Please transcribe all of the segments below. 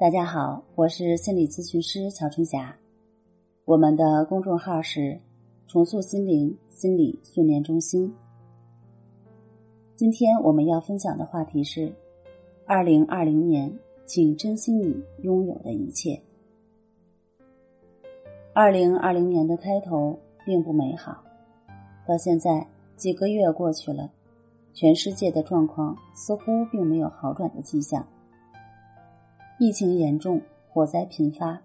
大家好，我是心理咨询师曹春霞。我们的公众号是“重塑心灵心理训练中心”。今天我们要分享的话题是：二零二零年，请珍惜你拥有的一切。二零二零年的开头并不美好，到现在几个月过去了，全世界的状况似乎并没有好转的迹象。疫情严重，火灾频发，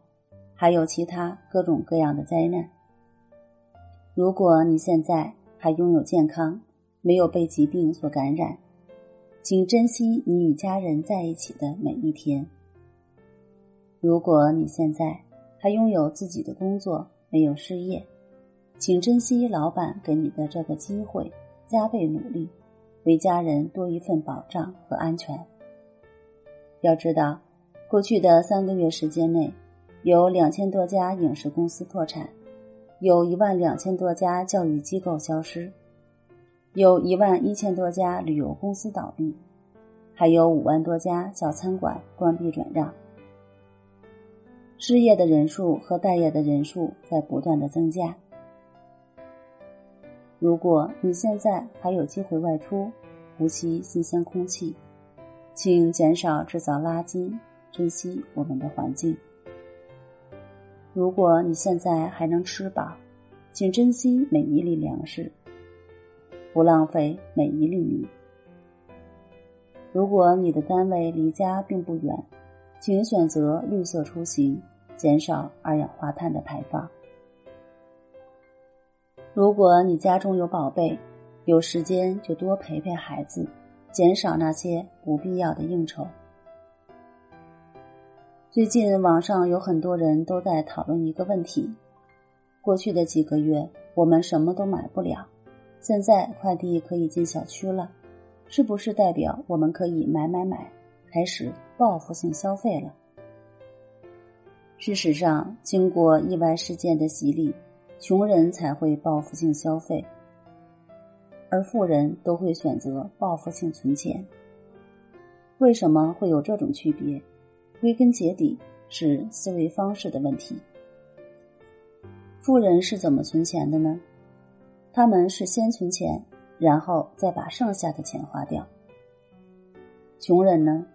还有其他各种各样的灾难。如果你现在还拥有健康，没有被疾病所感染，请珍惜你与家人在一起的每一天。如果你现在还拥有自己的工作，没有失业，请珍惜老板给你的这个机会，加倍努力，为家人多一份保障和安全。要知道。过去的三个月时间内，有两千多家影视公司破产，有一万两千多家教育机构消失，有一万一千多家旅游公司倒闭，还有五万多家小餐馆关闭转让。失业的人数和待业的人数在不断的增加。如果你现在还有机会外出，呼吸新鲜空气，请减少制造垃圾。珍惜我们的环境。如果你现在还能吃饱，请珍惜每一粒粮食，不浪费每一粒米。如果你的单位离家并不远，请选择绿色出行，减少二氧化碳的排放。如果你家中有宝贝，有时间就多陪陪孩子，减少那些不必要的应酬。最近网上有很多人都在讨论一个问题：过去的几个月我们什么都买不了，现在快递可以进小区了，是不是代表我们可以买买买，开始报复性消费了？事实上，经过意外事件的洗礼，穷人才会报复性消费，而富人都会选择报复性存钱。为什么会有这种区别？归根结底是思维方式的问题。富人是怎么存钱的呢？他们是先存钱，然后再把剩下的钱花掉。穷人呢，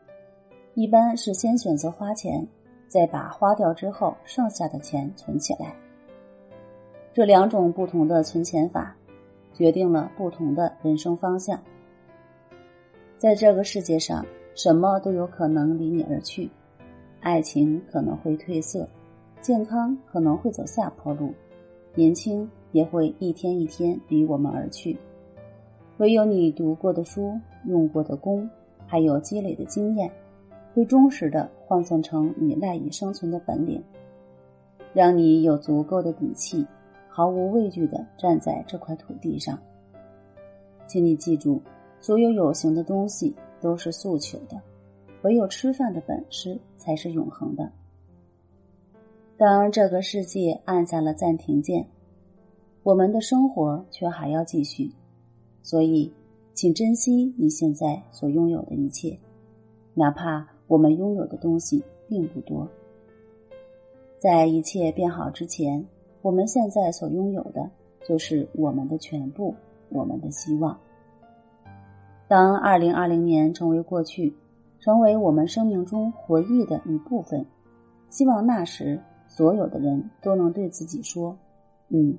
一般是先选择花钱，再把花掉之后剩下的钱存起来。这两种不同的存钱法，决定了不同的人生方向。在这个世界上，什么都有可能离你而去。爱情可能会褪色，健康可能会走下坡路，年轻也会一天一天离我们而去。唯有你读过的书、用过的功，还有积累的经验，会忠实的换算成你赖以生存的本领，让你有足够的底气，毫无畏惧的站在这块土地上。请你记住，所有有形的东西都是诉求的。唯有吃饭的本事才是永恒的。当这个世界按下了暂停键，我们的生活却还要继续。所以，请珍惜你现在所拥有的一切，哪怕我们拥有的东西并不多。在一切变好之前，我们现在所拥有的就是我们的全部，我们的希望。当二零二零年成为过去。成为我们生命中回忆的一部分。希望那时所有的人都能对自己说：“嗯，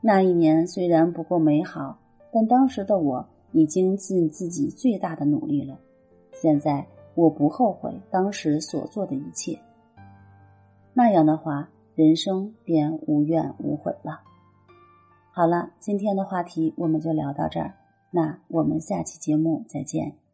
那一年虽然不够美好，但当时的我已经尽自己最大的努力了。现在我不后悔当时所做的一切。那样的话，人生便无怨无悔了。”好了，今天的话题我们就聊到这儿，那我们下期节目再见。